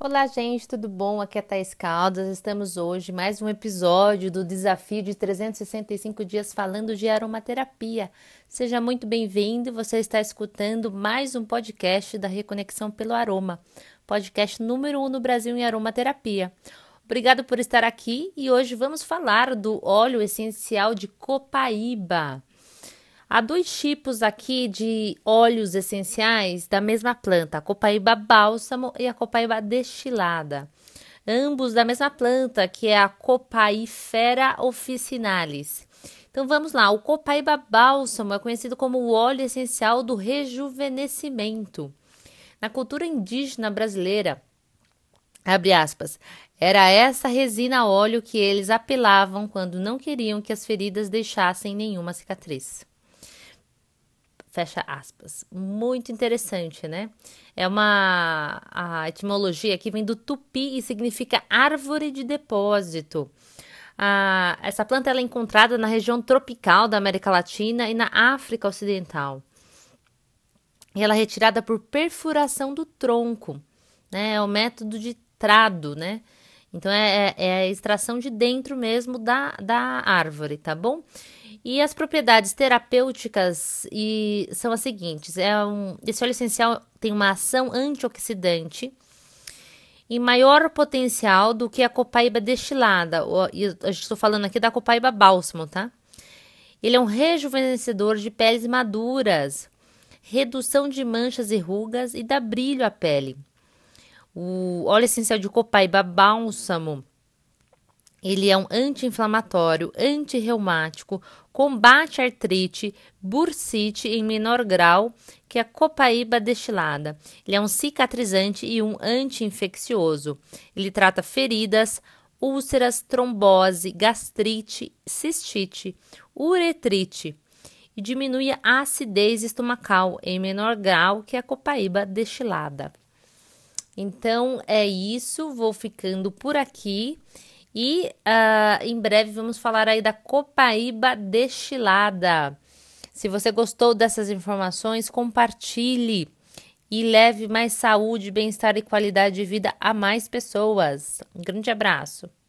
Olá, gente, tudo bom? Aqui é Thais Caldas. Estamos hoje mais um episódio do desafio de 365 dias falando de aromaterapia. Seja muito bem-vindo. Você está escutando mais um podcast da Reconexão pelo Aroma, podcast número um no Brasil em aromaterapia. Obrigado por estar aqui e hoje vamos falar do óleo essencial de copaíba. Há dois tipos aqui de óleos essenciais da mesma planta, a copaíba bálsamo e a copaíba destilada. Ambos da mesma planta, que é a Copaifera officinalis. Então vamos lá, o copaíba bálsamo é conhecido como o óleo essencial do rejuvenescimento. Na cultura indígena brasileira, abre aspas, era essa resina óleo que eles apelavam quando não queriam que as feridas deixassem nenhuma cicatriz. Fecha aspas. Muito interessante, né? É uma. A etimologia aqui vem do tupi e significa árvore de depósito. Ah, essa planta é encontrada na região tropical da América Latina e na África Ocidental. E ela é retirada por perfuração do tronco, né? É o método de trado, né? Então é, é, é a extração de dentro mesmo da, da árvore, tá bom? E as propriedades terapêuticas e são as seguintes: é um, esse óleo essencial tem uma ação antioxidante e maior potencial do que a copaíba destilada. Estou falando aqui da copaíba bálsamo, tá? Ele é um rejuvenescedor de peles maduras, redução de manchas e rugas e dá brilho à pele. O óleo essencial de copaíba bálsamo ele é um anti-inflamatório, antirreumático, combate artrite, bursite em menor grau que a copaíba destilada. Ele é um cicatrizante e um anti-infeccioso. Ele trata feridas, úlceras, trombose, gastrite, cistite, uretrite e diminui a acidez estomacal em menor grau que a copaíba destilada. Então é isso, vou ficando por aqui. E uh, em breve vamos falar aí da copaíba destilada. Se você gostou dessas informações, compartilhe e leve mais saúde, bem-estar e qualidade de vida a mais pessoas. Um grande abraço.